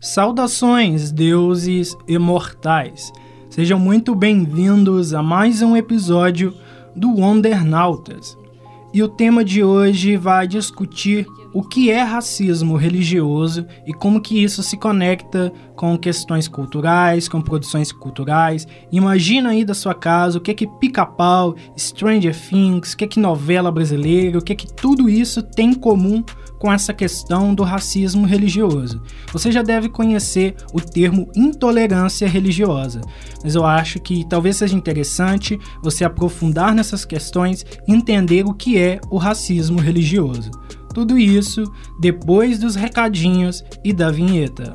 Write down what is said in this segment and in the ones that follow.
Saudações, deuses imortais! Sejam muito bem-vindos a mais um episódio do Wondernautas. E o tema de hoje vai discutir o que é racismo religioso e como que isso se conecta com questões culturais, com produções culturais. Imagina aí da sua casa o que é que Pica-Pau, Stranger Things, o que é que novela brasileira, o que é que tudo isso tem em comum com essa questão do racismo religioso. Você já deve conhecer o termo intolerância religiosa, mas eu acho que talvez seja interessante você aprofundar nessas questões e entender o que é o racismo religioso. Tudo isso depois dos recadinhos e da vinheta.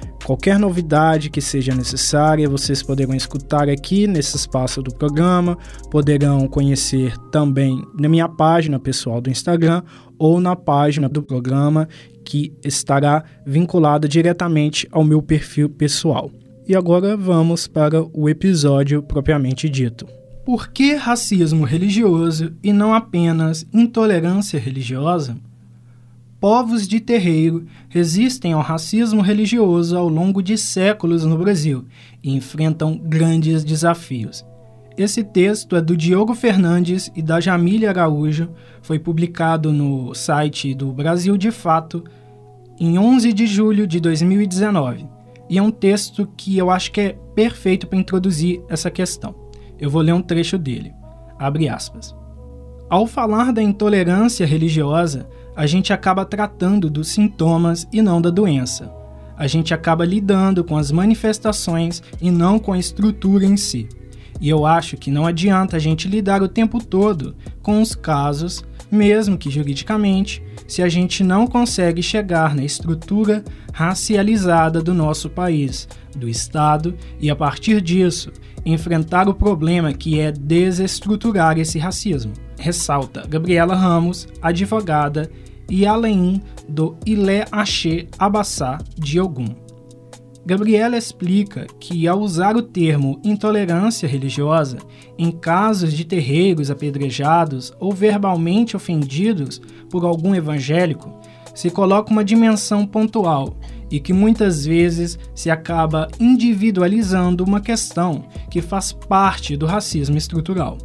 Qualquer novidade que seja necessária, vocês poderão escutar aqui nesse espaço do programa, poderão conhecer também na minha página pessoal do Instagram ou na página do programa que estará vinculada diretamente ao meu perfil pessoal. E agora vamos para o episódio propriamente dito. Por que racismo religioso e não apenas intolerância religiosa? Povos de terreiro resistem ao racismo religioso ao longo de séculos no Brasil e enfrentam grandes desafios. Esse texto é do Diogo Fernandes e da Jamília Araújo, foi publicado no site do Brasil de Fato em 11 de julho de 2019. E é um texto que eu acho que é perfeito para introduzir essa questão. Eu vou ler um trecho dele. Abre aspas. Ao falar da intolerância religiosa, a gente acaba tratando dos sintomas e não da doença. A gente acaba lidando com as manifestações e não com a estrutura em si. E eu acho que não adianta a gente lidar o tempo todo com os casos, mesmo que juridicamente, se a gente não consegue chegar na estrutura racializada do nosso país, do Estado, e a partir disso enfrentar o problema que é desestruturar esse racismo. Ressalta Gabriela Ramos, advogada e além do Ilé Axé Abassá de Ogum. Gabriela explica que, ao usar o termo intolerância religiosa em casos de terreiros apedrejados ou verbalmente ofendidos por algum evangélico, se coloca uma dimensão pontual e que muitas vezes se acaba individualizando uma questão que faz parte do racismo estrutural.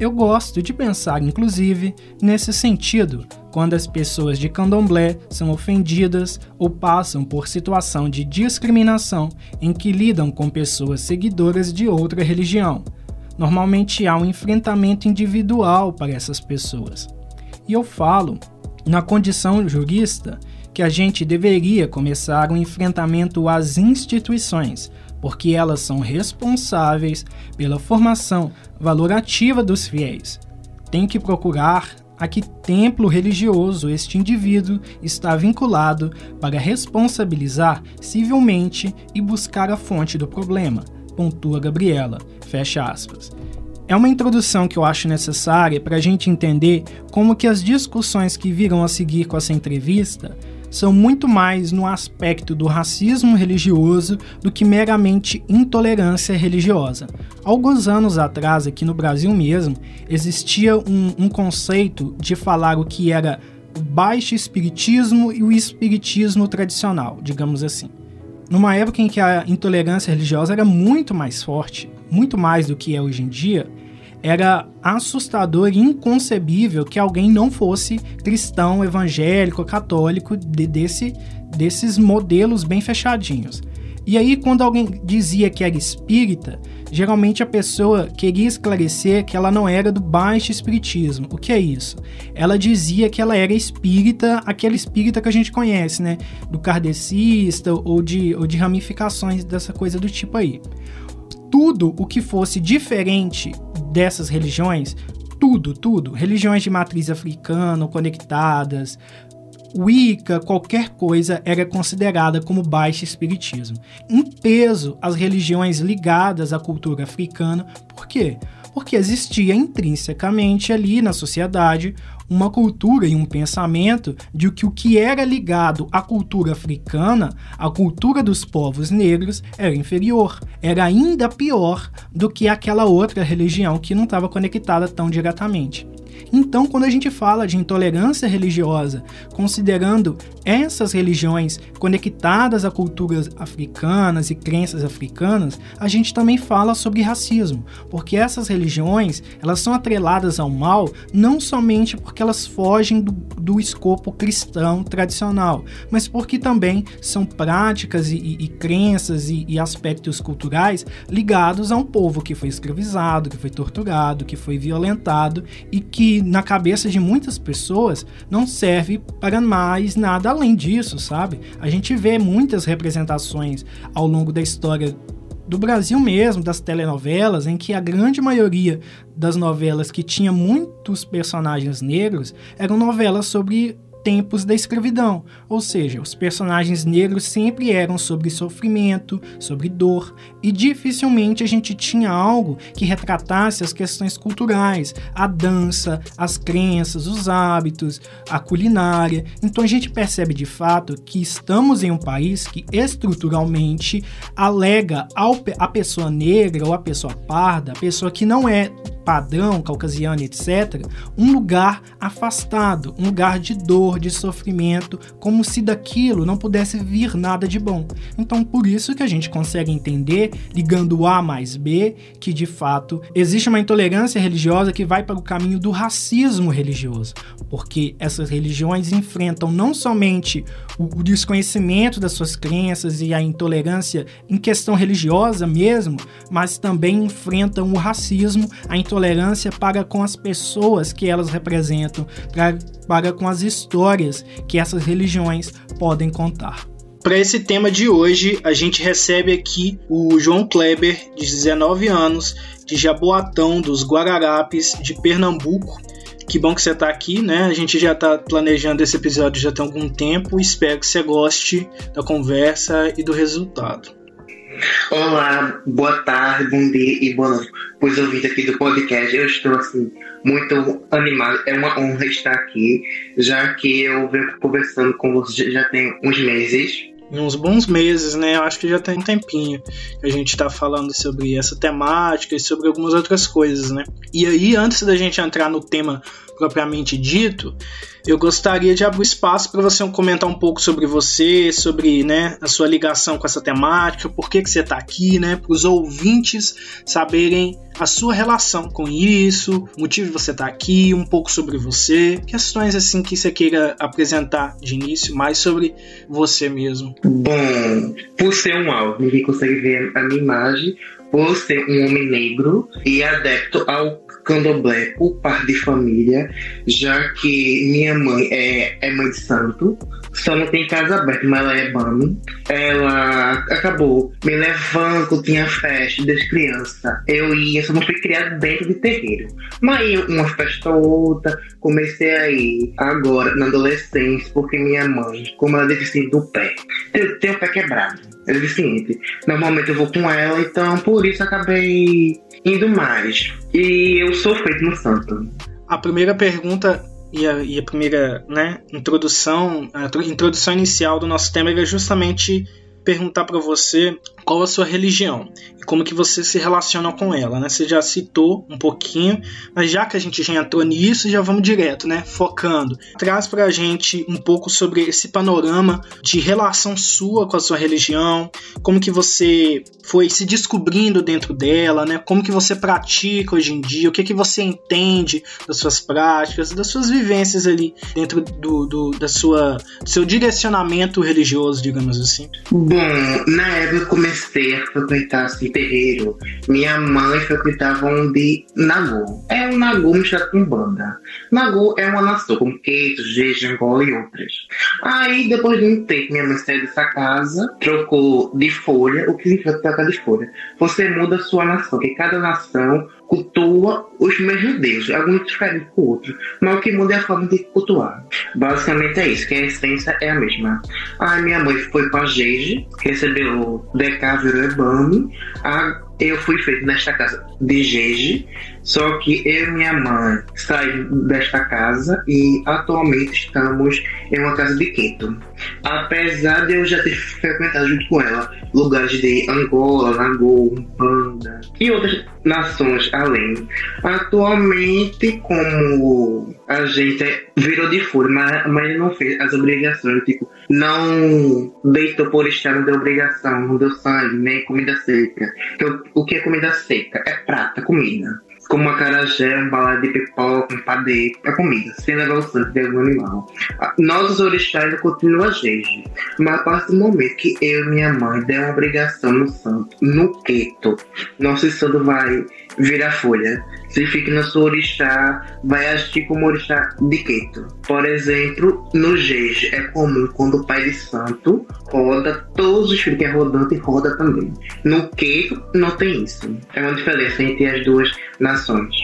Eu gosto de pensar, inclusive, nesse sentido, quando as pessoas de candomblé são ofendidas ou passam por situação de discriminação em que lidam com pessoas seguidoras de outra religião. Normalmente há um enfrentamento individual para essas pessoas. E eu falo, na condição jurista, que a gente deveria começar um enfrentamento às instituições, porque elas são responsáveis pela formação valorativa dos fiéis. Tem que procurar a que templo religioso este indivíduo está vinculado para responsabilizar civilmente e buscar a fonte do problema, pontua Gabriela. Fecha aspas. É uma introdução que eu acho necessária para a gente entender como que as discussões que viram a seguir com essa entrevista são muito mais no aspecto do racismo religioso do que meramente intolerância religiosa. Alguns anos atrás, aqui no Brasil mesmo, existia um, um conceito de falar o que era o baixo espiritismo e o espiritismo tradicional, digamos assim. numa época em que a intolerância religiosa era muito mais forte, muito mais do que é hoje em dia, era assustador e inconcebível que alguém não fosse cristão, evangélico, católico, de, desse, desses modelos bem fechadinhos. E aí, quando alguém dizia que era espírita, geralmente a pessoa queria esclarecer que ela não era do baixo espiritismo. O que é isso? Ela dizia que ela era espírita, aquele espírita que a gente conhece, né? Do kardecista ou de, ou de ramificações dessa coisa do tipo aí. Tudo o que fosse diferente dessas religiões, tudo, tudo, religiões de matriz africana conectadas, Wicca, qualquer coisa era considerada como baixo espiritismo. Em peso, as religiões ligadas à cultura africana, por quê? Porque existia intrinsecamente ali na sociedade uma cultura e um pensamento de que o que era ligado à cultura africana, à cultura dos povos negros, era inferior, era ainda pior do que aquela outra religião que não estava conectada tão diretamente. Então, quando a gente fala de intolerância religiosa, considerando essas religiões conectadas a culturas africanas e crenças africanas, a gente também fala sobre racismo, porque essas religiões, elas são atreladas ao mal não somente porque elas fogem do, do escopo cristão tradicional, mas porque também são práticas e, e, e crenças e, e aspectos culturais ligados a um povo que foi escravizado, que foi torturado, que foi violentado e que na cabeça de muitas pessoas não serve para mais nada além disso, sabe? A gente vê muitas representações ao longo da história do Brasil mesmo, das telenovelas, em que a grande maioria das novelas que tinha muitos personagens negros eram novelas sobre tempos da escravidão, ou seja, os personagens negros sempre eram sobre sofrimento, sobre dor, e dificilmente a gente tinha algo que retratasse as questões culturais, a dança, as crenças, os hábitos, a culinária. Então a gente percebe de fato que estamos em um país que estruturalmente alega ao, a pessoa negra ou a pessoa parda, a pessoa que não é padrão, caucasiano, etc., um lugar afastado, um lugar de dor, de sofrimento, como se daquilo não pudesse vir nada de bom. Então, por isso que a gente consegue entender, ligando A mais B, que de fato existe uma intolerância religiosa que vai para o caminho do racismo religioso, porque essas religiões enfrentam não somente o desconhecimento das suas crenças e a intolerância em questão religiosa mesmo, mas também enfrentam o racismo, a intolerância para com as pessoas que elas representam, para, para com as histórias que essas religiões podem contar. Para esse tema de hoje, a gente recebe aqui o João Kleber, de 19 anos, de Jaboatão, dos Guararapes, de Pernambuco. Que bom que você está aqui, né? A gente já está planejando esse episódio já tem algum tempo. Espero que você goste da conversa e do resultado. Olá, boa tarde, bom dia e boa noite os ouvintes aqui do podcast. Eu estou assim muito animado, é uma honra estar aqui, já que eu venho conversando com vocês já tem uns meses. Uns bons meses, né? Eu acho que já tem um tempinho que a gente está falando sobre essa temática e sobre algumas outras coisas, né? E aí, antes da gente entrar no tema propriamente dito, eu gostaria de abrir espaço para você comentar um pouco sobre você, sobre né, a sua ligação com essa temática, por que, que você está aqui, né, para os ouvintes saberem a sua relação com isso, o motivo de você estar tá aqui, um pouco sobre você, questões assim que você queira apresentar de início, mais sobre você mesmo. Bom, por ser um áudio, ninguém consegue ver a minha imagem, por ser um homem negro e adepto ao candomblé por parte de família, já que minha mãe é, é mãe de santo, só não tem casa aberta, mas ela é bami. Ela acabou me levando tinha festa desde criança. Eu ia, só não fui criado dentro de terreiro. Mas uma festa ou outra, comecei a ir agora, na adolescência, porque minha mãe, como ela é deficiente do pé, tem o pé quebrado. É deficiente. Normalmente eu vou com ela, então por isso acabei indo mais. E eu sou feito no santo. A primeira pergunta e a, e a primeira né, introdução, a introdução inicial do nosso tema era justamente perguntar para você qual a sua religião e como que você se relaciona com ela, né? Você já citou um pouquinho, mas já que a gente já entrou nisso, já vamos direto, né? Focando. Traz para a gente um pouco sobre esse panorama de relação sua com a sua religião, como que você foi se descobrindo dentro dela, né? Como que você pratica hoje em dia, o que que você entende das suas práticas, das suas vivências ali dentro do, do da sua do seu direcionamento religioso, digamos assim. Bom, na época comecei a frequentar assim, terreiro. Minha mãe frequentava um de Nagô. É um Nagô misturado com banda. Nagô é uma nação com queijo, jeje, e outras. Aí, depois de um tempo, minha mãe saiu dessa casa, trocou de folha. O que significa trocar de folha? Você muda a sua nação, que cada nação cultua os mesmos deuses, alguns diferentes com outros, mas o que muda é a forma de cultuar. Basicamente é isso, que a essência é a mesma. Aí minha mãe foi para Jeje, recebeu o Decávero Ebami, a eu fui feito nesta casa de Jeje, só que eu e minha mãe saímos desta casa e atualmente estamos em uma casa de Quito. Apesar de eu já ter frequentado junto com ela lugares de Angola, Lagoa, Banda e outras nações além. Atualmente, como a gente virou de fora, mas, mas não fez as obrigações, tipo, não deitou por estar, deu obrigação, não deu sangue, nem comida seca. Então, o que é comida seca? É prata, comida como acarajé, um balada de pipoca, um padeiro, é comida, sem levar o sangue de algum animal. Nós, os orixás, ainda continua a gente, mas a partir do momento que eu e minha mãe der uma obrigação no santo, no queto, nosso santo vai virar folha. Se fica na sua orixá, vai agir como orixá de queto. Por exemplo, no jeje é comum quando o pai de santo roda, todos os filhos que é rodante roda também. No queto não tem isso. É uma diferença entre as duas nações.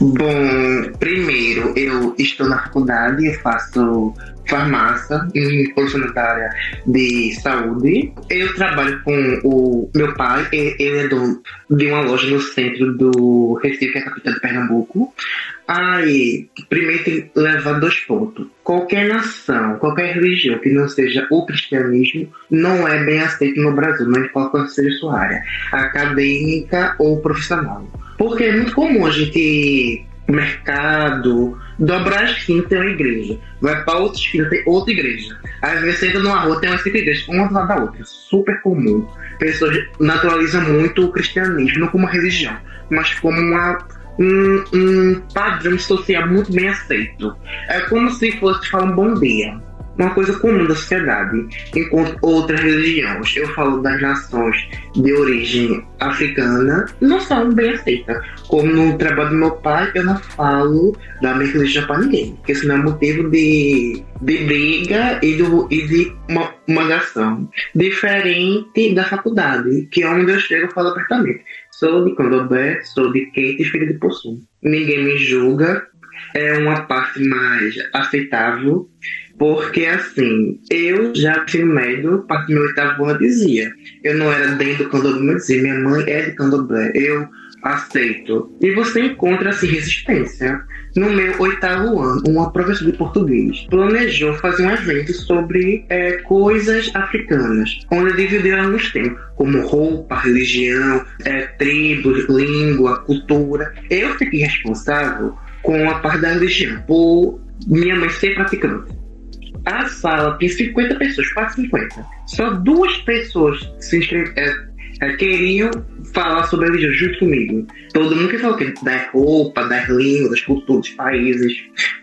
Bom, primeiro eu estou na faculdade, eu faço farmácia em área de saúde. Eu trabalho com o meu pai, ele é dono de uma loja no centro do Recife, que é a capital de Pernambuco. Aí, primeiro tem que levar dois pontos. Qualquer nação, qualquer religião que não seja o cristianismo, não é bem aceito no Brasil, não importa seja sua área, acadêmica ou profissional. Porque é muito comum a gente mercado, dobrar a esquina tem uma igreja, vai para outra esquina tem outra igreja. Às vezes você entra numa rua tem umas cinco igrejas, uma do lado da outra. Super comum. Pessoas naturalizam muito o cristianismo, não como religião, mas como uma, um, um padrão social muito bem aceito. É como se fosse falar um bom dia uma coisa comum da sociedade, enquanto outras religiões, eu falo das nações de origem africana, não são bem aceitas. Como no trabalho do meu pai, eu não falo da minha religião para ninguém, porque senão é motivo de, de briga e, do, e de uma, uma nação. Diferente da faculdade, que é onde eu chego e falo abertamente. Sou de Candomblé, sou de Kate e filho de Possum. Ninguém me julga, é uma parte mais aceitável porque, assim, eu já ensino médio, a partir do meu oitavo ano, dizia. Eu não era dentro do candomblé, dizia, minha mãe é de candomblé. Eu aceito. E você encontra, assim, resistência. No meu oitavo ano, uma professora de português planejou fazer um evento sobre é, coisas africanas, onde dividiu alguns temas, como roupa, religião, é, tribos, língua, cultura. Eu fiquei responsável com a parte da religião, por minha mãe ser praticante. A sala tem 50 pessoas, quase 50. Só duas pessoas se inscreveram. É, queriam falar sobre a religião junto comigo. Todo mundo que falou que da roupa, das línguas, das culturas, dos países.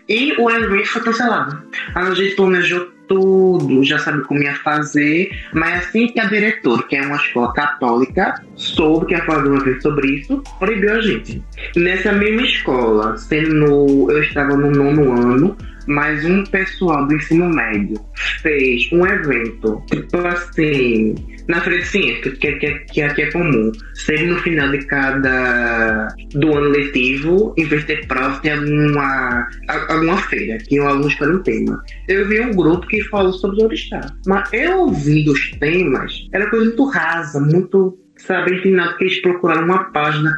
E o evento foi cancelado. A gente planejou tudo, já sabe como ia fazer, mas assim que a diretora, que é uma escola católica, soube que ia fazer um evento sobre isso, proibiu a gente. Nessa mesma escola, sendo eu estava no nono ano, mas um pessoal do ensino médio fez um evento, tipo assim, na Feira de Ciência, que, que, é comum, sempre no final de cada do ano letivo, em vez de ter prova, tem alguma, alguma feira, que o aluno escolhe um tema. Eu vi um grupo que falou sobre o orixá, mas eu ouvindo os temas, era coisa muito rasa, muito, sabe, ensinado que eles procuraram uma página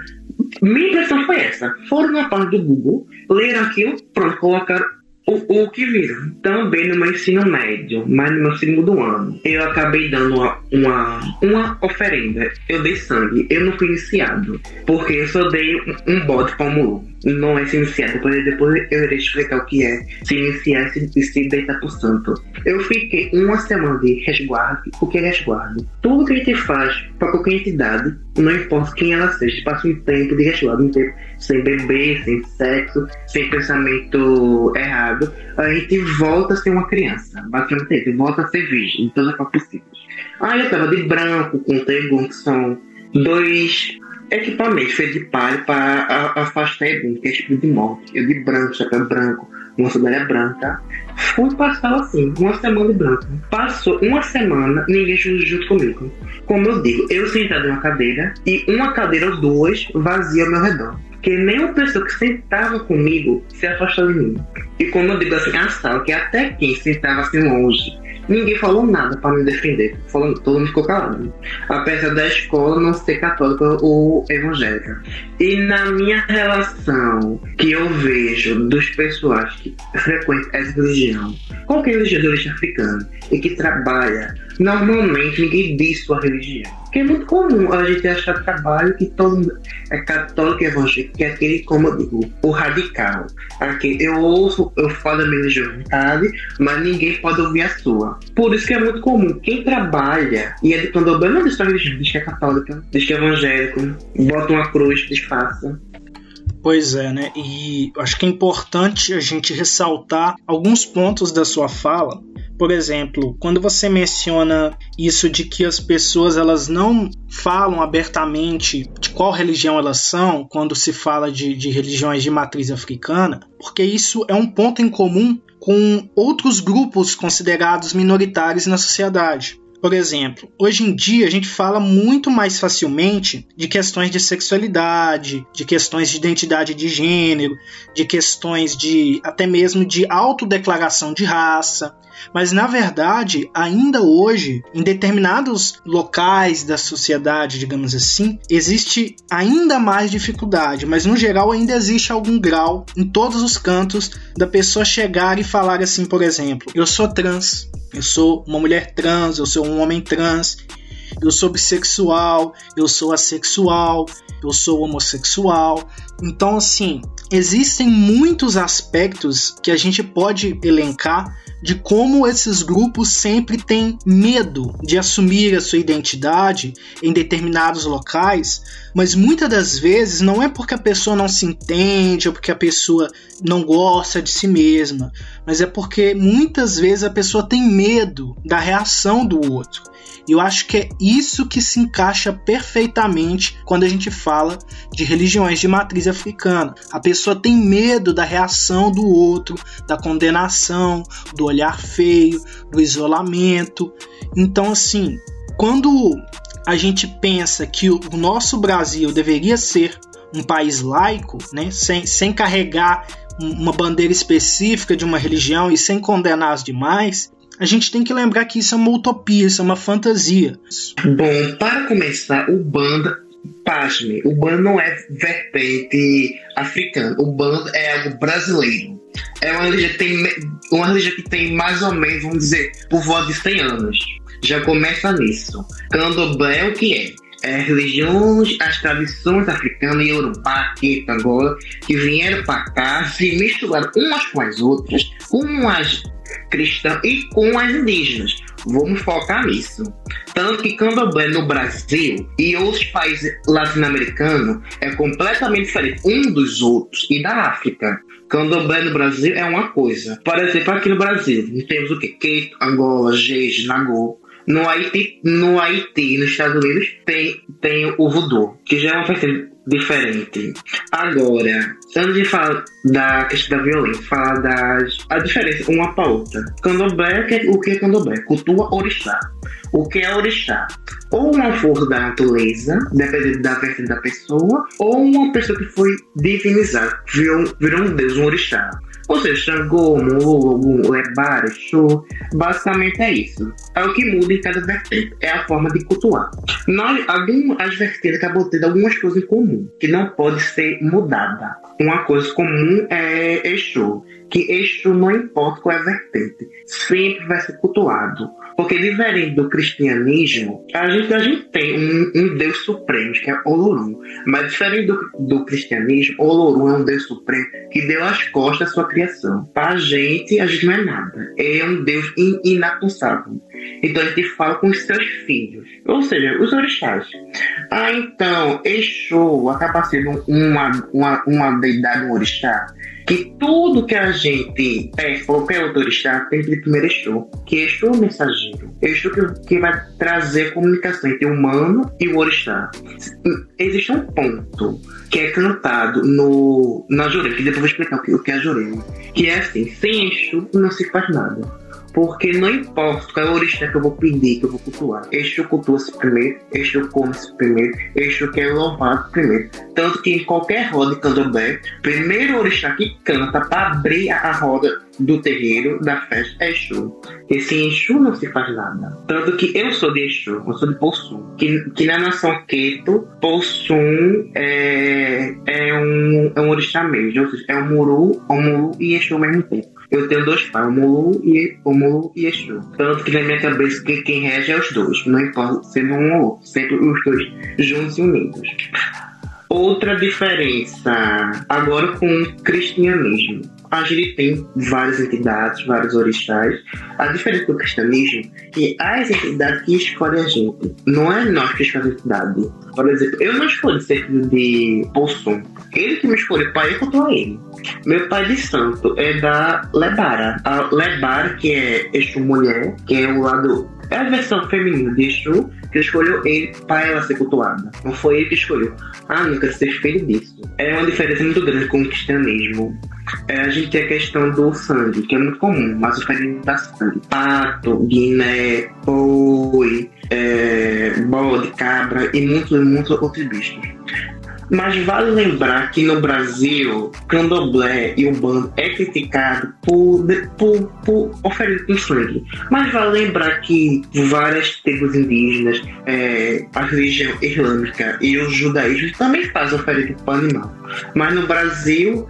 minha impressão foi essa. Foram na página do Google, leram aquilo, pronto, colocaram O, o que viram? Também no meu ensino médio, mas no meu segundo ano, eu acabei dando uma, uma, uma oferenda. Eu dei sangue. Eu não fui iniciado, porque eu só dei um, um bote para o não é se iniciar. Depois, depois eu irei explicar o que é se iniciar e se, se deitar pro santo. Eu fiquei uma semana de resguardo. O que é resguardo? Tudo que a gente faz para qualquer entidade, não importa quem ela seja, passa um tempo de resguardo, um tempo sem beber, sem sexo, sem pensamento errado, a gente volta a ser uma criança. Basicamente, a gente volta a ser virgem em todas as possíveis. Aí eu tava de branco, com Tegun, que são dois equipamentos feitos de palha para afastar Egum, que é tipo de morte. Eu de branco, chapéu branco, uma sandália branca. Fui passar assim, uma semana de branco. Passou uma semana, ninguém junto comigo. Como eu digo, eu sentado em uma cadeira e uma cadeira ou duas vazia ao meu redor. Porque nenhuma pessoa que sentava comigo se afastou de mim. E como eu digo assim, a sala, que até quem sentava assim longe Ninguém falou nada para me defender. Falando, todo mundo ficou calado. Apesar da escola não ser católica ou evangélica. E na minha relação que eu vejo dos pessoas que frequentam essa religião, qualquer religião de origem africana, e que trabalha, normalmente ninguém diz sua religião. Porque é muito comum a gente achar trabalho que todo é católico e evangélico, que é aquele, como eu digo, o radical. Aqui, eu ouço, eu falo da minha religião mas ninguém pode ouvir a sua. Por isso que é muito comum. Quem trabalha e é de candomblé não diz sua religião, diz que é católica, diz que é evangélico, bota uma cruz, disfarça. Pois é, né? E acho que é importante a gente ressaltar alguns pontos da sua fala. Por exemplo, quando você menciona isso de que as pessoas elas não falam abertamente de qual religião elas são quando se fala de, de religiões de matriz africana, porque isso é um ponto em comum com outros grupos considerados minoritários na sociedade. Por exemplo, hoje em dia a gente fala muito mais facilmente de questões de sexualidade, de questões de identidade de gênero, de questões de até mesmo de autodeclaração de raça. Mas na verdade, ainda hoje, em determinados locais da sociedade, digamos assim, existe ainda mais dificuldade, mas no geral ainda existe algum grau em todos os cantos da pessoa chegar e falar assim, por exemplo, eu sou trans, eu sou uma mulher trans, eu sou um homem trans, eu sou bissexual, eu sou assexual, eu sou homossexual. Então, assim, existem muitos aspectos que a gente pode elencar de como esses grupos sempre têm medo de assumir a sua identidade em determinados locais, mas muitas das vezes não é porque a pessoa não se entende ou porque a pessoa não gosta de si mesma, mas é porque muitas vezes a pessoa tem medo da reação do outro. E eu acho que é isso que se encaixa perfeitamente quando a gente fala de religiões de matriz africana. A pessoa tem medo da reação do outro, da condenação, do olhar feio, do isolamento. Então, assim, quando a gente pensa que o nosso Brasil deveria ser um país laico, né, sem, sem carregar uma bandeira específica de uma religião e sem condenar as demais, a gente tem que lembrar que isso é uma utopia, isso é uma fantasia. Bom, para começar, o banda, pasme, o banda não é vertente africana, o banda é algo brasileiro. É uma religião tem, uma religião que tem mais ou menos, vamos dizer, por volta de 100 anos. Já começa nisso. Candomblé é o que é? É, religiões, as tradições africanas e Yorubá, Queta, agora, que vieram para cá, se misturaram umas com as outras, com as cristã e com as indígenas. Vamos focar nisso. Tanto que candomblé no Brasil e outros países latino-americanos é completamente diferente um dos outros e da África. Candomblé no Brasil é uma coisa. Por exemplo, aqui no Brasil, temos o que? Queito, Angola, Jeje, Nagô. No Haiti, no Haiti, nos Estados Unidos, tem, tem o voodoo, que já é uma festa diferente. Agora, antes de falar da questão da violência, falar das a diferença uma para outra. Candomblé, é o que é candomblé? Cultua orixá. O que é orixá? Ou uma força da natureza, dependendo da vertente da pessoa, ou uma pessoa que foi divinizada, virou, virou um deus, um orixá. Ou seja, Xangô, Mulu, Lebar, Exu, basicamente é isso. É o que muda em cada vertente, é a forma de cultuar. Nós, algumas vertentes acabam tendo algumas coisas em comum, que não pode ser mudada. Uma coisa comum é Exu, que Exu não importa qual é a vertente, sempre vai ser cultuado. Porque diferente do cristianismo, a gente, a gente tem um, um Deus supremo, que é Olorum. Mas diferente do, do cristianismo, Olorum é um Deus supremo que deu as costas à sua criação. Para a gente, a gente não é nada. É um Deus in. Então a gente fala com os seus filhos, ou seja, os orixás. Ah, então, Exu acaba sendo uma, uma, uma deidade, um orixá, que tudo que a gente é, qualquer outro orixá tem que primeiro Exu, que o mensageiro. Exu que, que vai trazer comunicação entre o humano e o orixá. Existe um ponto que é cantado no, na Jurema, que depois eu vou explicar o que, é a Jurema, que é assim, sem Exu não se faz nada. Porque não importa qual é o orixá que eu vou pedir, que eu vou cultuar. Este cultua-se primeiro, este come-se primeiro, este quer louvado primeiro. Tanto que em qualquer roda de candomblé, primeiro orixá que canta para abrir a roda do terreiro, da festa, é Exu. E sem Exu não se faz nada. Tanto que eu sou de Exu, eu sou de Possum. Que, que na nação Queto, Possum é, é, um, é um orixá mesmo. Ou seja, é um Muru, um Muru e Exu ao mesmo tempo. Eu tenho dois pais, o Mulu e o Mulu e Exu. Tanto que na minha cabeça que quem rege é os dois, não importa sendo um ou outro, sempre os dois juntos e unidos. Outra diferença agora com o cristianismo. A gente tem várias entidades, vários orixás. A diferença do cristianismo é que as entidades que escolhem a gente. Não é nós que escolhemos a entidade. Por exemplo, eu não escolhi ser filho de Possum. Ele que me escolheu, pai, eu contou a ele. Meu pai de santo é da Lebara. A Lebara, que é Exu Mulher, que é o lado. É a versão feminina de Exu, que escolheu ele para ela ser cultuada. Não foi ele que escolheu. Ah, nunca ser filho disso. É uma diferença muito grande com o cristianismo. É, a gente tem a questão do sangue, que é muito comum, mas o ferimento da sangue. Pato, guiné, boi, é, bode, cabra e muitos, muitos outros bichos. Mas vale lembrar que no Brasil, candomblé e umbanda é criticado por, por, por oferecer sangue. Mas vale lembrar que várias tribos indígenas, é, a religião islâmica e o judaísmo também fazem oferta para o animal. Mas no Brasil,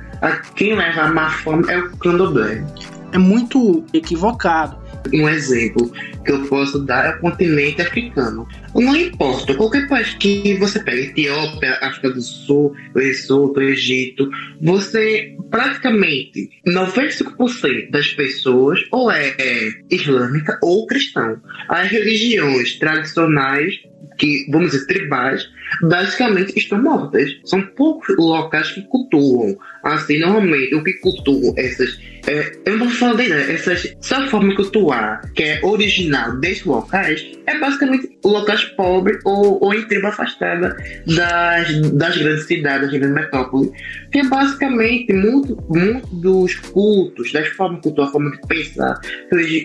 quem leva a má fama é o candomblé. É muito equivocado um exemplo que eu posso dar é o continente africano. Não importa, qualquer país que você pega, Etiópia, África do Sul, Lesoto, Egito, você praticamente 95% das pessoas ou é islâmica ou cristão. As religiões tradicionais que, vamos dizer, tribais, basicamente estão mortas. São poucos locais que cultuam. Assim, normalmente, o que cultuam essas. É, eu vou falar dele, essas, essa forma de cultuar, que é original desses locais, é basicamente locais pobres ou, ou em tribo afastada das, das grandes cidades, das grandes metrópoles. Que é basicamente muito, muito dos cultos, das formas de cultuar, forma de pensar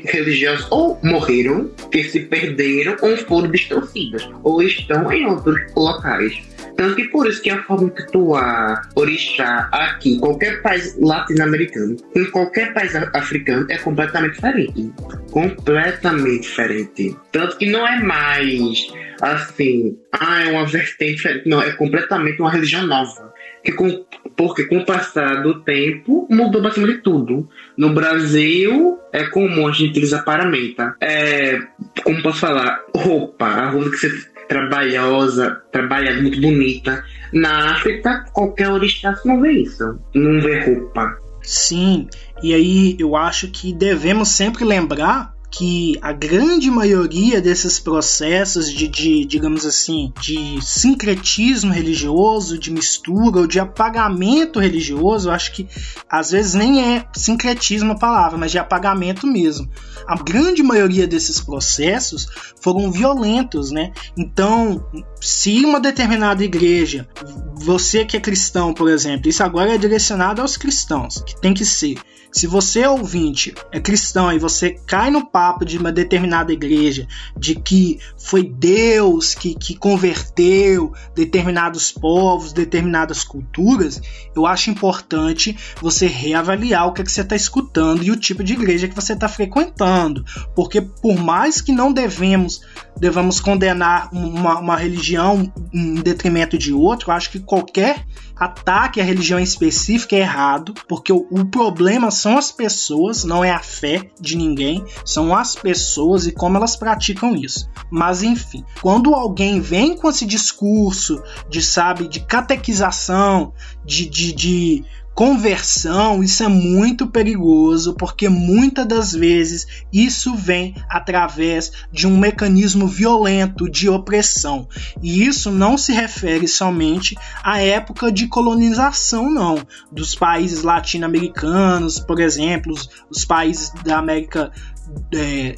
religiosos, ou morreram, que se perderam, ou foram distorcidas, ou estão em outros locais. Tanto que por isso que a forma que tu há orixá aqui, qualquer país latino-americano, em qualquer país africano, é completamente diferente. Completamente diferente. Tanto que não é mais assim, ah, é uma vertente diferente. Não, é completamente uma religião nova. Que com, porque com o passar do tempo mudou basicamente tudo. No Brasil é comum a gente utilizar paramenta. É, como posso falar? Roupa. A roupa que você trabalhosa, trabalhada, muito bonita. Na África, qualquer orixá não vê isso. Não vê roupa. Sim, e aí eu acho que devemos sempre lembrar que a grande maioria desses processos de, de, digamos assim, de sincretismo religioso, de mistura ou de apagamento religioso, eu acho que às vezes nem é sincretismo a palavra, mas de apagamento mesmo. A grande maioria desses processos foram violentos, né? Então, se uma determinada igreja, você que é cristão, por exemplo, isso agora é direcionado aos cristãos, que tem que ser Se você, ouvinte, é cristão e você cai no papo de uma determinada igreja, de que foi Deus que, que converteu determinados povos, determinadas culturas, eu acho importante você reavaliar o que, é que você está escutando e o tipo de igreja que você está frequentando. Porque por mais que não devemos, devamos condenar uma, uma religião em detrimento de outro, eu acho que qualquer ataque à religião específica é errado, porque o, o, problema são as pessoas, não é a fé de ninguém, são as pessoas e como elas praticam isso. Mas enfim, quando alguém vem com esse discurso de, sabe, de catequização, de, de, de conversão, isso é muito perigoso, porque muitas das vezes isso vem através de um mecanismo violento de opressão. E isso não se refere somente à época de colonização, não. Dos países latino-americanos, por exemplo, os, países da América é,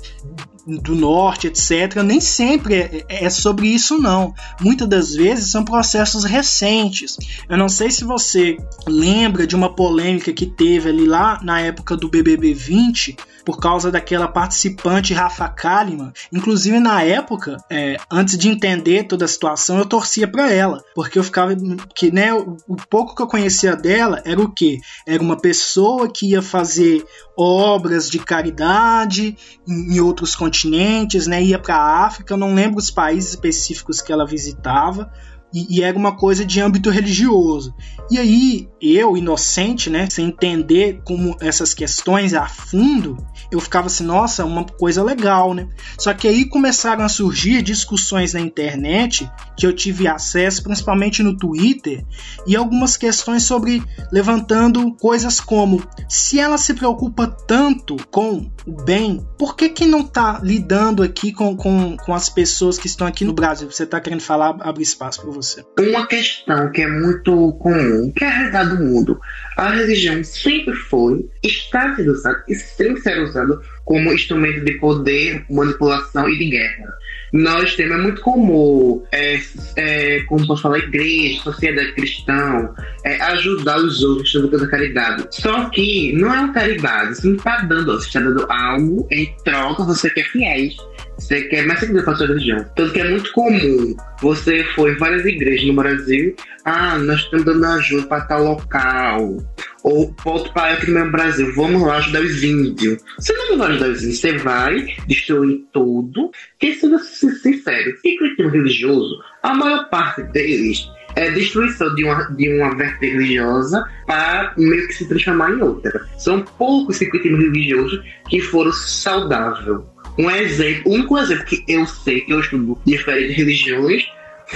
do norte, etc., nem sempre é, é, sobre isso, não. Muitas das vezes são processos recentes. Eu não sei se você lembra de uma polêmica que teve ali lá na época do BBB 20, por causa daquela participante Rafa Kalimann. Inclusive, na época, é, antes de entender toda a situação, eu torcia para ela, porque eu ficava. que né, o, o pouco que eu conhecia dela era o que? Era uma pessoa que ia fazer obras de caridade em, em outros continentes, né? Ia para a África, não lembro os países específicos que ela visitava, e, e, era uma coisa de âmbito religioso. E aí, eu, inocente, né, sem entender como essas questões a fundo, eu ficava assim, nossa, uma coisa legal, né? Só que aí começaram a surgir discussões na internet que eu tive acesso, principalmente no Twitter, e algumas questões sobre levantando coisas como se ela se preocupa tanto com o bem, por que, que não tá lidando aqui com, com, com as pessoas que estão aqui no Brasil? Você tá querendo falar, abre espaço para você Uma questão que é muito comum, que é a realidade do mundo. A religião sempre foi, está sendo usada e sempre será usada como instrumento de poder, manipulação e de guerra. Nós temos, é muito comum, é, é, como posso falar, igreja, sociedade cristã, é, ajudar os outros da caridade. Só que não é uma caridade, você não está dando, você está dando algo em troca, você quer fiéis. Você quer mais seguidores para sua religião. Tanto que é muito comum. Você foi em várias igrejas no Brasil. Ah, nós estamos dando ajuda para tal local. Ou outro país aqui no mesmo Brasil. Vamos lá ajudar os índios. Você não vai ajudar os índios. Você vai destruir tudo. Que seja sincero. E cristiano religioso, a maior parte deles é destruição de uma, de uma vertente religiosa para meio que se transformar em outra. São poucos circuitos religiosos que foram saudáveis um exemplo, o único exemplo que eu sei que eu estudo diferentes religiões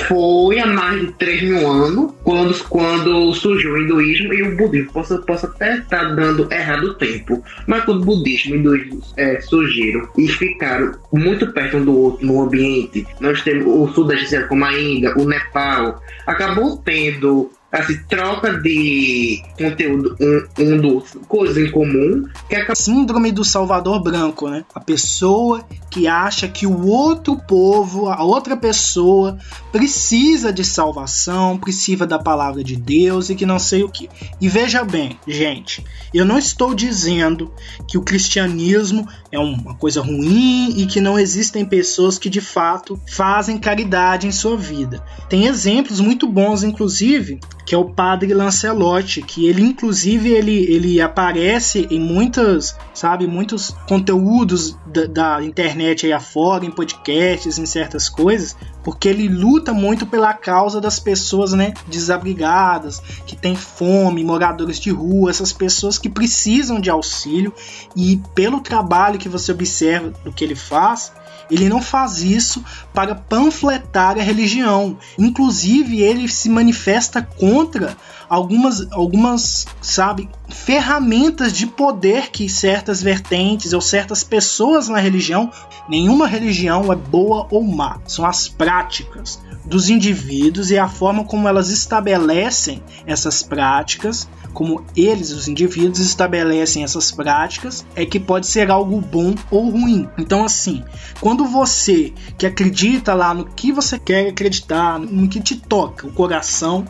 foi há mais de 3 mil anos, quando, quando surgiu o hinduísmo e o budismo. Posso, posso até estar dando errado o tempo, mas quando o budismo e o hinduísmo é, surgiram e ficaram muito perto um do outro no ambiente, nós temos o sudeste como a Índia, o Nepal, acabou tendo assim, troca de conteúdo um, um dos coisas em comum que é a síndrome do salvador branco né? A pessoa que acha que o outro povo a outra pessoa precisa de salvação precisa da palavra de Deus e que não sei o que e veja bem gente eu não estou dizendo que o cristianismo é uma coisa ruim e que não existem pessoas que de fato fazem caridade em sua vida. Tem exemplos muito bons inclusive que é o Padre Lancelotti, que ele inclusive ele, ele aparece em muitas, sabe, muitos conteúdos da, da internet aí afora, em podcasts, em certas coisas, porque ele luta muito pela causa das pessoas, né, desabrigadas, que têm fome, moradores de rua, essas pessoas que precisam de auxílio e pelo trabalho que você observa do que ele faz, ele não faz isso para panfletar a religião. Inclusive, ele se manifesta contra algumas, algumas, sabe, ferramentas de poder que certas vertentes ou certas pessoas na religião, nenhuma religião é boa ou má, são as práticas dos indivíduos e a forma como elas estabelecem essas práticas como eles, os indivíduos, estabelecem essas práticas, é que pode ser algo bom ou ruim. Então, assim, quando você que acredita lá no que você quer acreditar, no que te toca o coração,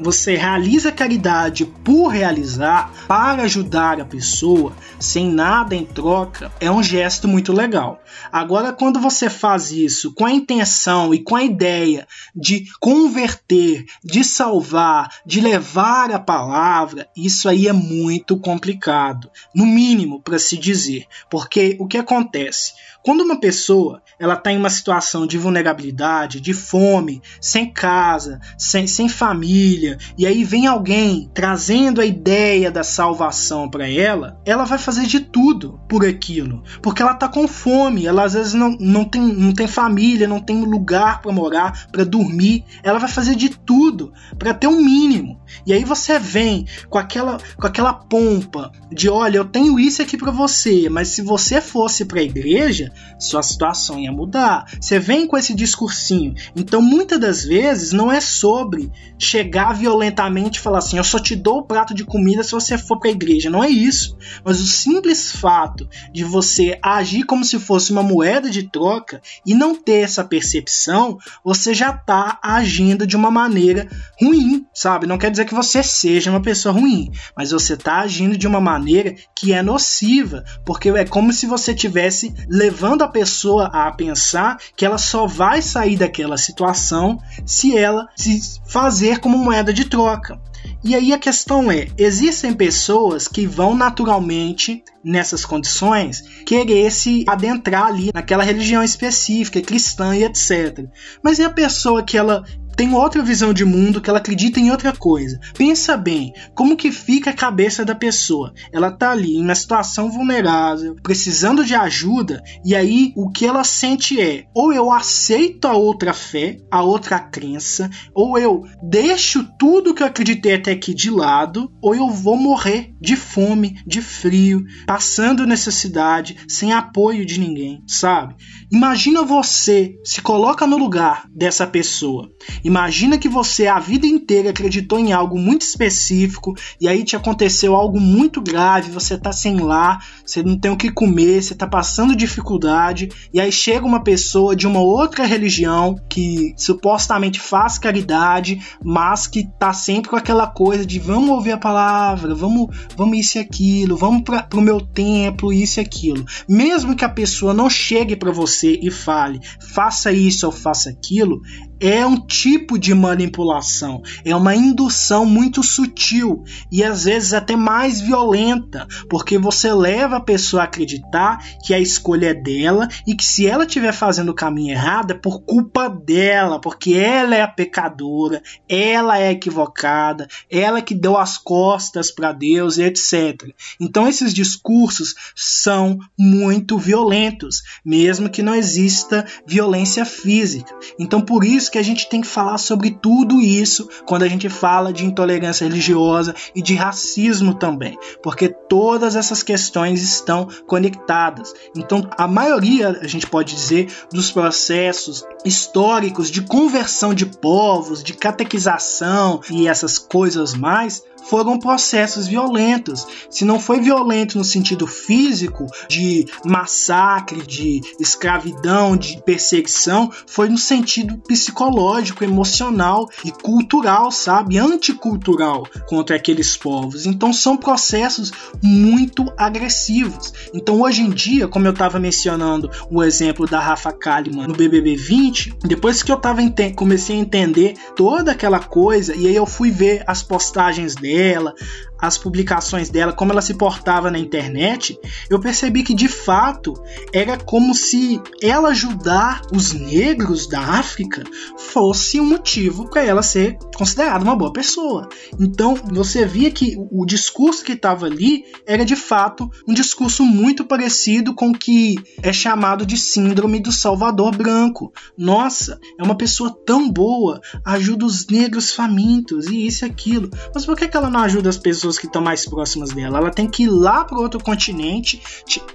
você realiza caridade por realizar, para ajudar a pessoa, sem nada em troca, é um gesto muito legal. Agora, quando você faz isso com a intenção e com a ideia de converter, de salvar, de levar a palavra, isso aí é muito complicado, no mínimo para se dizer, porque o que acontece? Quando uma pessoa ela está em uma situação de vulnerabilidade, de fome, sem casa, sem, sem família, e aí vem alguém trazendo a ideia da salvação para ela, ela vai fazer de tudo por aquilo, porque ela está com fome, ela às vezes não, não, tem, não tem família, não tem lugar para morar, para dormir, ela vai fazer de tudo para ter um mínimo. E aí você vem com aquela, com aquela pompa de, olha, eu tenho isso aqui para você, mas se você fosse para a igreja, sua situação ia mudar. Você vem com esse discursinho. Então, muitas das vezes, não é sobre chegar violentamente e falar assim: eu só te dou o prato de comida se você for para a igreja. Não é isso. Mas o simples fato de você agir como se fosse uma moeda de troca e não ter essa percepção, você já está agindo de uma maneira ruim, sabe? Não quer dizer que você seja uma pessoa ruim, mas você está agindo de uma maneira que é nociva, porque é como se você tivesse levando a pessoa a pensar que ela só vai sair daquela situação se ela se fazer como moeda de troca. E aí a questão é: existem pessoas que vão naturalmente nessas condições querer se adentrar ali naquela religião específica, cristã e etc. Mas e a pessoa que ela tem outra visão de mundo, que ela acredita em outra coisa. Pensa bem, como que fica a cabeça da pessoa? Ela tá ali em uma situação vulnerável, precisando de ajuda, e aí o que ela sente é: ou eu aceito a outra fé, a outra crença, ou eu deixo tudo que eu acreditei até aqui de lado, ou eu vou morrer de fome, de frio, passando necessidade, sem apoio de ninguém, sabe? Imagina você se coloca no lugar dessa pessoa. Imagina que você a vida inteira acreditou em algo muito específico e aí te aconteceu algo muito grave, você tá sem lar, você não tem o que comer, você tá passando dificuldade e aí chega uma pessoa de uma outra religião que supostamente faz caridade, mas que tá sempre com aquela coisa de vamos ouvir a palavra, vamos, vamos isso e aquilo, vamos para pro meu templo, isso e aquilo. Mesmo que a pessoa não chegue para você e fale, faça isso ou faça aquilo, é um tipo de manipulação, é uma indução muito sutil e às vezes até mais violenta, porque você leva a pessoa a acreditar que a escolha é dela e que se ela estiver fazendo o caminho errado é por culpa dela, porque ela é a pecadora, ela é equivocada, ela que deu as costas para Deus etc. Então esses discursos são muito violentos, mesmo que não exista violência física. Então por isso que a gente tem que falar sobre tudo isso quando a gente fala de intolerância religiosa e de racismo também, porque todas essas questões estão conectadas. Então, a maioria, a gente pode dizer, dos processos históricos de conversão de povos, de catequização e essas coisas mais foram processos violentos. Se não foi violento no sentido físico, de massacre, de escravidão, de perseguição, foi no sentido psicológico, emocional e cultural, sabe? Anticultural contra aqueles povos. Então são processos muito agressivos. Então hoje em dia, como eu estava mencionando o exemplo da Rafa Kalimann no BBB 20, depois que eu tava comecei a entender toda aquela coisa e aí eu fui ver as postagens dele dela, as publicações dela, como ela se portava na internet, eu percebi que de fato era como se ela ajudar os negros da África fosse um motivo para ela ser considerada uma boa pessoa. Então você via que o discurso que estava ali era de fato um discurso muito parecido com o que é chamado de síndrome do Salvador Branco. Nossa, é uma pessoa tão boa, ajuda os negros famintos e isso e aquilo. Mas por que, ela não ajuda as pessoas pessoas que estão mais próximas dela. Ela tem que ir lá para outro continente,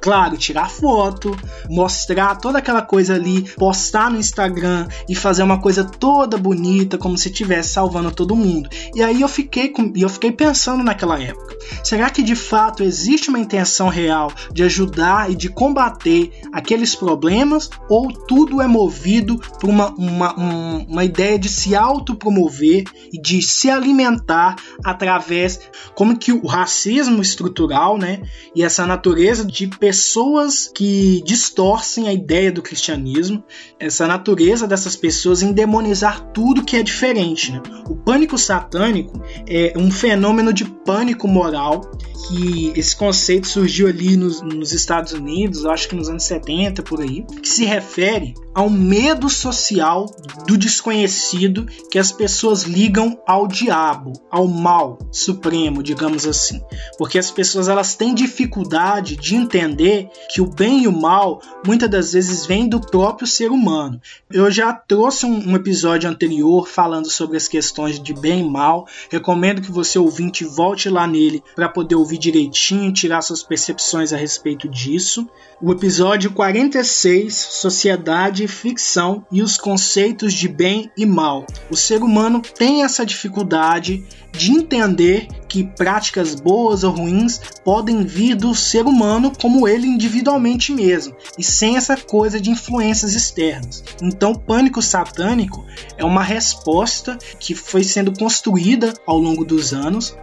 claro, tirar foto, mostrar toda aquela coisa ali, postar no Instagram e fazer uma coisa toda bonita, como se estivesse salvando todo mundo. E aí eu fiquei com, eu fiquei pensando naquela época. Será que de fato existe uma intenção real de ajudar e de combater aqueles problemas ou tudo é movido por uma, uma, uma ideia de se autopromover e de se alimentar através como que o racismo estrutural, né, e essa natureza de pessoas que distorcem a ideia do cristianismo, essa natureza dessas pessoas em demonizar tudo que é diferente. Né? O pânico satânico é um fenômeno de pânico moral que esse conceito surgiu ali nos, nos Estados Unidos, acho que nos anos 70 por aí, que se refere ao medo social do desconhecido que as pessoas ligam ao diabo, ao mal supremo, digamos assim. Porque as pessoas elas têm dificuldade de entender que o bem e o mal muitas das vezes vêm do próprio ser humano. Eu já trouxe um, um episódio anterior falando sobre as questões de bem e mal. Recomendo que você ouvinte volte lá nele para poder ouvir direitinho, tirar suas percepções a respeito disso. O episódio 46, Sociedade e Ficção e os conceitos de bem e mal. O ser humano tem essa dificuldade de entender que práticas boas ou ruins podem vir do ser humano como ele individualmente mesmo, e sem essa coisa de influências externas. Então, o pânico satânico é uma resposta que foi sendo construída ao longo dos anos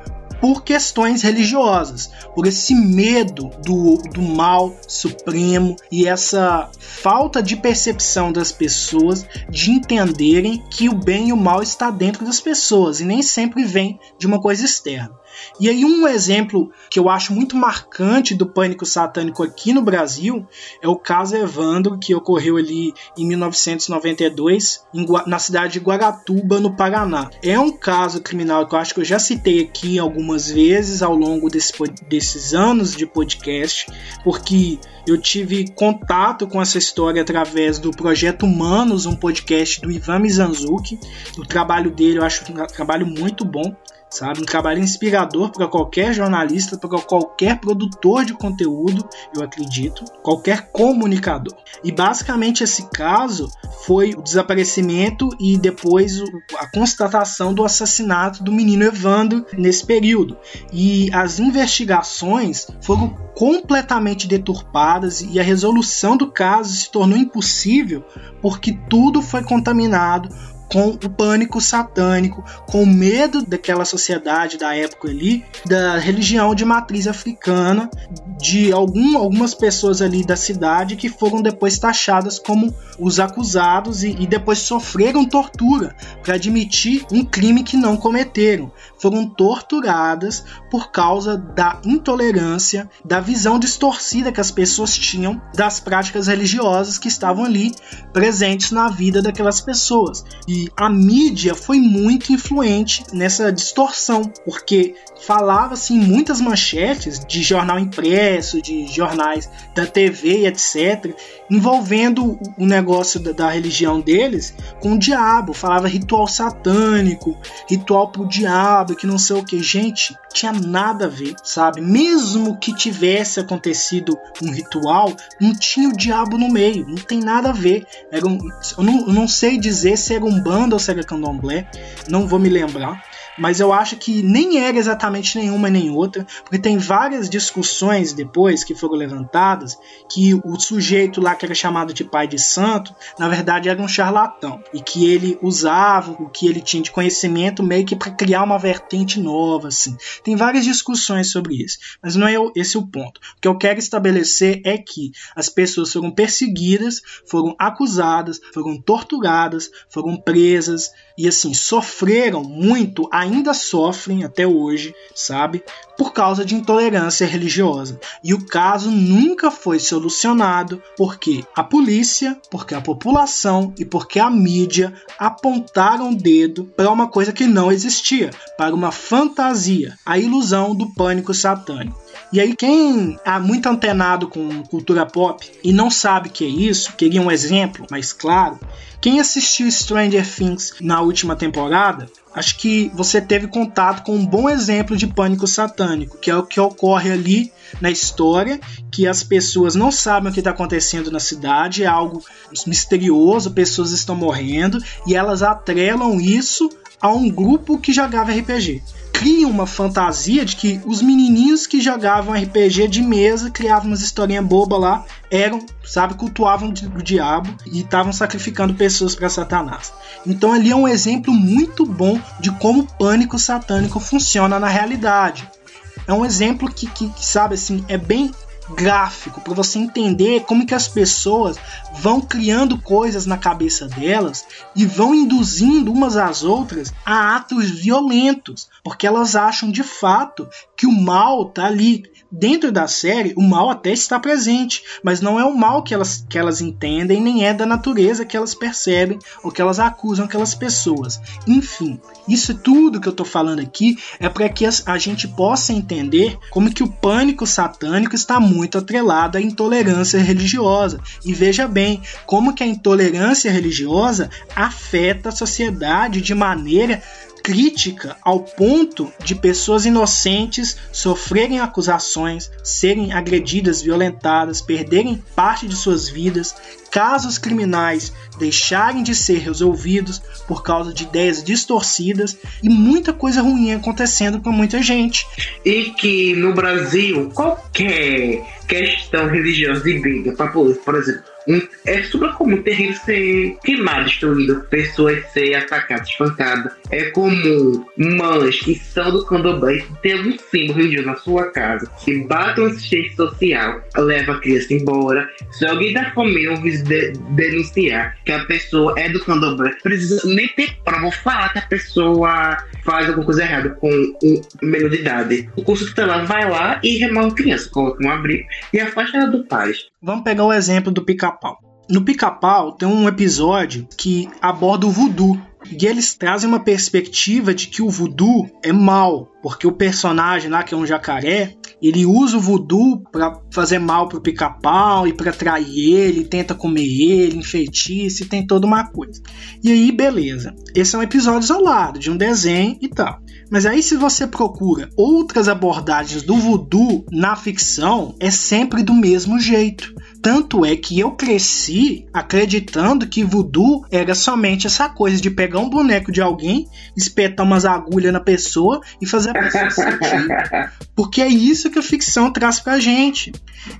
por questões religiosas, por esse medo do, do mal supremo e essa falta de percepção das pessoas de entenderem que o bem e o mal está dentro das pessoas e nem sempre vem de uma coisa externa. E aí, um exemplo que eu acho muito marcante do pânico satânico aqui no Brasil é o caso Evandro, que ocorreu ali em 1992, na cidade de Guaratuba, no Paraná. É um caso criminal que eu acho que eu já citei aqui algumas vezes ao longo desse, desses anos de podcast, porque eu tive contato com essa história através do Projeto Humanos, um podcast do Ivan Mizanzuki. O trabalho dele eu acho um trabalho muito bom sabe? Um trabalho inspirador para qualquer jornalista, para qualquer produtor de conteúdo, eu acredito, qualquer comunicador. E basicamente esse caso foi o desaparecimento e depois a constatação do assassinato do menino Evandro nesse período. E as investigações foram completamente deturpadas e a resolução do caso se tornou impossível porque tudo foi contaminado com o pânico satânico, com medo daquela sociedade da época ali, da religião de matriz africana, de algum, algumas pessoas ali da cidade que foram depois taxadas como os acusados e, e depois sofreram tortura para admitir um crime que não cometeram. Foram torturadas por causa da intolerância, da visão distorcida que as pessoas tinham das práticas religiosas que estavam ali presentes na vida daquelas pessoas. E a mídia foi muito influente nessa distorção, porque falava-se em muitas manchetes de jornal impresso, de jornais da TV, etc., envolvendo o negócio da, da religião deles com o diabo. Falava ritual satânico, ritual pro diabo, que não sei o que. Gente, tinha nada a ver, sabe? Mesmo que tivesse acontecido um ritual, não tinha o diabo no meio, não tem nada a ver. Era um, eu, não, eu não sei dizer se era um banda ou se era candomblé, não vou me lembrar mas eu acho que nem era exatamente nenhuma nem outra, porque tem várias discussões depois que foram levantadas que o sujeito lá que era chamado de pai de santo, na verdade era um charlatão e que ele usava o que ele tinha de conhecimento meio que para criar uma vertente nova, assim. Tem várias discussões sobre isso, mas não é esse o ponto. O que eu quero estabelecer é que as pessoas foram perseguidas, foram acusadas, foram torturadas, foram presas e assim sofreram muito ainda sofrem até hoje, sabe, por causa de intolerância religiosa. E o caso nunca foi solucionado porque a polícia, porque a população e porque a mídia apontaram o dedo para uma coisa que não existia, para uma fantasia, a ilusão do pânico satânico. E aí, quem é muito antenado com cultura pop e não sabe o que é isso, queria um exemplo mais claro. Quem assistiu Stranger Things na última temporada, acho que você teve contato com um bom exemplo de pânico satânico, que é o que ocorre ali na história, que as pessoas não sabem o que está acontecendo na cidade, é algo misterioso, pessoas estão morrendo e elas atrelam isso a um grupo que jogava RPG cria uma fantasia de que os menininhos que jogavam RPG de mesa, criavam umas historinhas bobas lá, eram, sabe, cultuavam o diabo e estavam sacrificando pessoas para Satanás. Então ali é um exemplo muito bom de como o pânico satânico funciona na realidade. É um exemplo que, que, que sabe assim, é bem gráfico para você entender como que as pessoas vão criando coisas na cabeça delas e vão induzindo umas às outras a atos violentos, porque elas acham de fato que o mal tá ali dentro da série, o mal até está presente, mas não é o mal que elas, que elas entendem, nem é da natureza que elas percebem ou que elas acusam aquelas pessoas. Enfim, isso tudo que eu estou falando aqui é para que a gente possa entender como que o pânico satânico está muito atrelado à intolerância religiosa. E veja bem, como que a intolerância religiosa afeta a sociedade de maneira crítica ao ponto de pessoas inocentes sofrerem acusações, serem agredidas, violentadas, perderem parte de suas vidas, casos criminais deixarem de ser resolvidos por causa de ideias distorcidas e muita coisa ruim acontecendo com muita gente. E que no Brasil qualquer questão religiosa e briga por exemplo, é super comum terreiro ser queimado, destruído, pessoas serem atacadas, espancadas. É comum mães que são do candomblé ter algum símbolo religioso na sua casa, que batam assistência social, leva a criança embora. Se alguém da família ouvir de, denunciar que a pessoa é do candomblé, precisa nem ter prova falar que a pessoa faz alguma coisa errada com um menor de idade. O tutelar vai lá e remove a criança, coloca um abrigo e afasta ela do pai. Vamos pegar o exemplo do pica-pau. No pica-pau tem um episódio que aborda o voodoo. E eles trazem uma perspectiva de que o voodoo é mal, porque o personagem lá, que é um jacaré, ele usa o voodoo para fazer mal pro pica-pau e para atrair ele, tenta comer ele, enfeitiça e tem toda uma coisa. E aí, beleza. Esse é um episódio isolado de um desenho e tal. Mas aí, se você procura outras abordagens do voodoo na ficção, é sempre do mesmo jeito. Tanto é que eu cresci acreditando que voodoo era somente essa coisa de pegar um boneco de alguém, espetar umas agulhas na pessoa e fazer a pessoa sentir. Porque é isso que a ficção traz pra gente.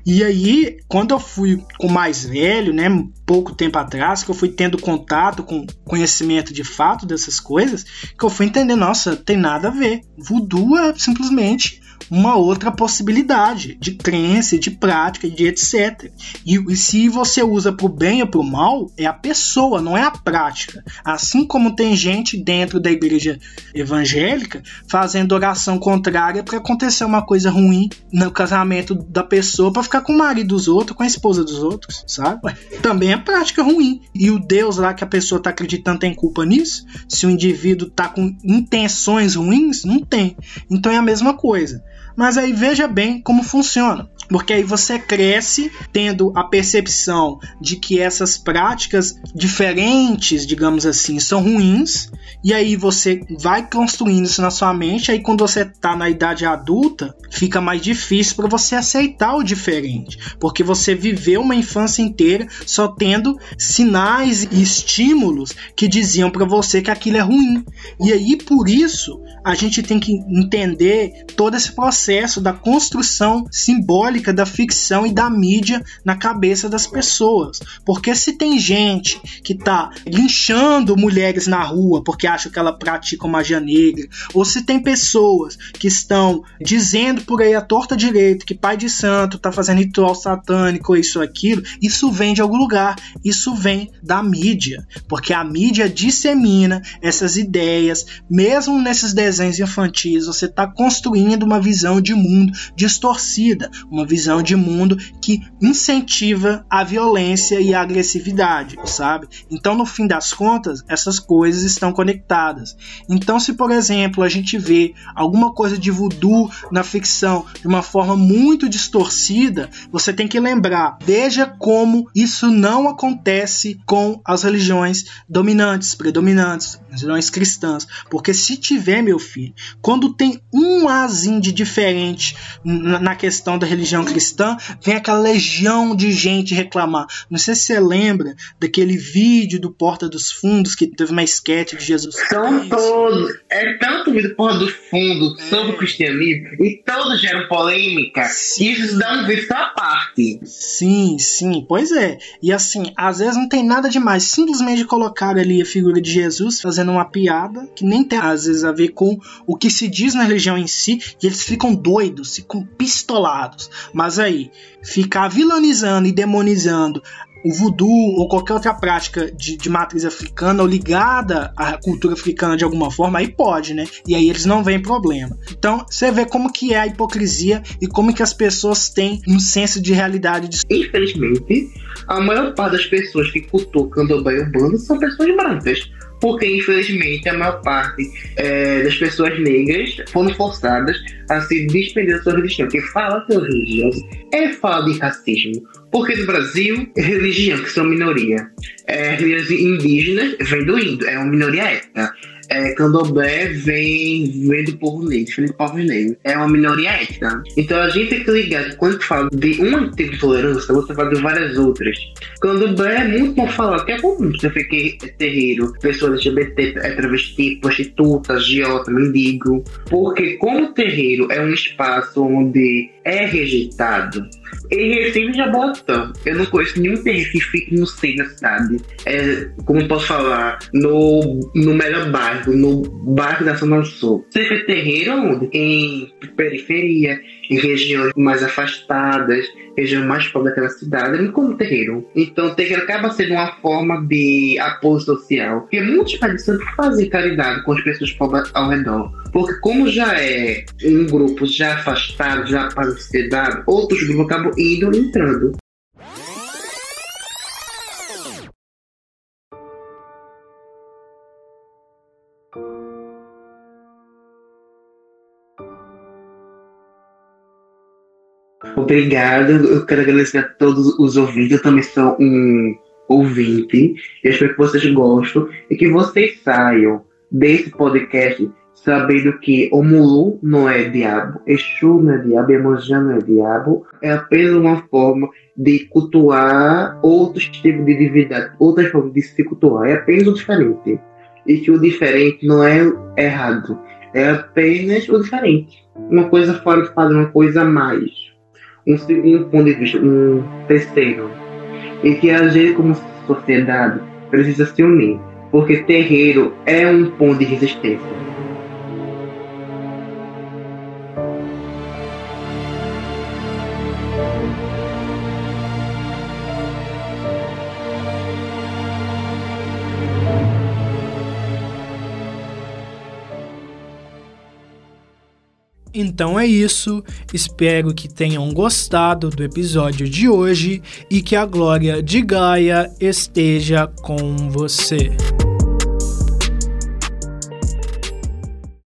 E aí, quando eu fui com mais velho, né, pouco tempo atrás, que eu fui tendo contato com conhecimento de fato dessas coisas, que eu fui entender, nossa, tem nada a ver. Voodoo é simplesmente uma outra possibilidade de crença, de prática, de etc. E, e se você usa para o bem ou para o mal, é a pessoa, não é a prática. Assim como tem gente dentro da igreja evangélica fazendo oração contrária para acontecer uma coisa ruim no casamento da pessoa para ficar com o marido dos outros, com a esposa dos outros, sabe? Também é prática ruim. E o Deus lá que a pessoa está acreditando tem culpa nisso? Se o indivíduo está com intenções ruins, não tem. Então é a mesma coisa. Mas aí veja bem como funciona. Porque aí você cresce tendo a percepção de que essas práticas diferentes, digamos assim, são ruins, e aí você vai construindo isso na sua mente, aí quando você está na idade adulta, fica mais difícil para você aceitar o diferente, porque você viveu uma infância inteira só tendo sinais e estímulos que diziam para você que aquilo é ruim. E aí por isso a gente tem que entender todo esse processo da construção simbólica da ficção e da mídia na cabeça das pessoas. Porque se tem gente que tá linchando mulheres na rua porque acha que ela pratica magia negra, ou se tem pessoas que estão dizendo por aí a torta direito que pai de santo tá fazendo ritual satânico isso aquilo, isso vem de algum lugar, isso vem da mídia, porque a mídia dissemina essas ideias, mesmo nesses desenhos infantis, você está construindo uma visão de mundo distorcida, uma uma visão de mundo que incentiva a violência e a agressividade, sabe? Então, no fim das contas, essas coisas estão conectadas. Então, se por exemplo a gente vê alguma coisa de voodoo na ficção de uma forma muito distorcida, você tem que lembrar, veja como isso não acontece com as religiões dominantes, predominantes, as religiões cristãs, porque se tiver, meu filho, quando tem um azinho de diferente na questão da religião cristã, vem aquela legião de gente reclamar. Não sei se você lembra daquele vídeo do Porta dos Fundos que teve uma esquete de Jesus São todos. É tanto vídeo Porta dos Fundos é. sobre o cristianismo e todos geram polêmica. Sim. E isso dá um vídeo à parte. Sim, sim. Pois é. E assim, às vezes não tem nada demais. Simplesmente colocar ali a figura de Jesus fazendo uma piada que nem tem às vezes a ver com o que se diz na religião em si. E eles ficam doidos, ficam pistolados. Mas aí, ficar vilanizando e demonizando o voodoo ou qualquer outra prática de, de, matriz africana ou ligada à cultura africana de alguma forma, aí pode, né? E aí eles não veem problema. Então, você vê como que é a hipocrisia e como que as pessoas têm um senso de realidade. De... Infelizmente, a maior parte das pessoas que cultuam candomblé urbano são pessoas brancas porque infelizmente a maior parte é, das pessoas negras foram forçadas a se despender da sua religião. Quem fala que é religioso é fala de racismo. Porque no Brasil, religião, que são minoria, é, religiões indígenas vem do índio, é uma minoria étnica é, candomblé vem, vem do povo negro, vem do povo negro. É uma minoria étnica. Então a gente tem que ligar que quando fala de uma tipo de tolerância, você fala de várias outras. Candomblé é muito bom falar, que é comum você fique terreiro, pessoas LGBT, é travesti, prostituta, agiota, mendigo. Porque como o terreiro é um espaço onde é rejeitado, em Recife e Jabotão. Eu não conheço nenhum terreno que fique no centro da cidade. É, como posso falar, no, no melhor bairro, no bairro da Zona Sul. Vê terreiro onde? Em periferia, em regiões mais afastadas, região mais pobre daquela cidade, não como terreiro. Então, terreiro acaba sendo uma forma de apoio social. Porque muitos países fazem caridade com as pessoas pobres ao redor. Porque como já é um grupo já afastado, já para a sociedade, outros grupos acabam indo e entrando. Obrigado, eu quero agradecer a todos os ouvintes. Eu também sou um ouvinte. Eu espero que vocês gostem e que vocês saiam desse podcast sabendo que o Mulu não é diabo, Exu não é diabo, Emanjá não é diabo. É apenas uma forma de cultuar outros tipos de divindade, outras formas de se cultuar. É apenas o diferente. E que o diferente não é errado, é apenas o diferente. Uma coisa fora de padrão, uma coisa a mais um segundo ponto de vista, um terceiro, e que a gente como sociedade precisa se unir, porque terreiro é um ponto de resistência. Então é isso, espero que tenham gostado do episódio de hoje e que a glória de Gaia esteja com você.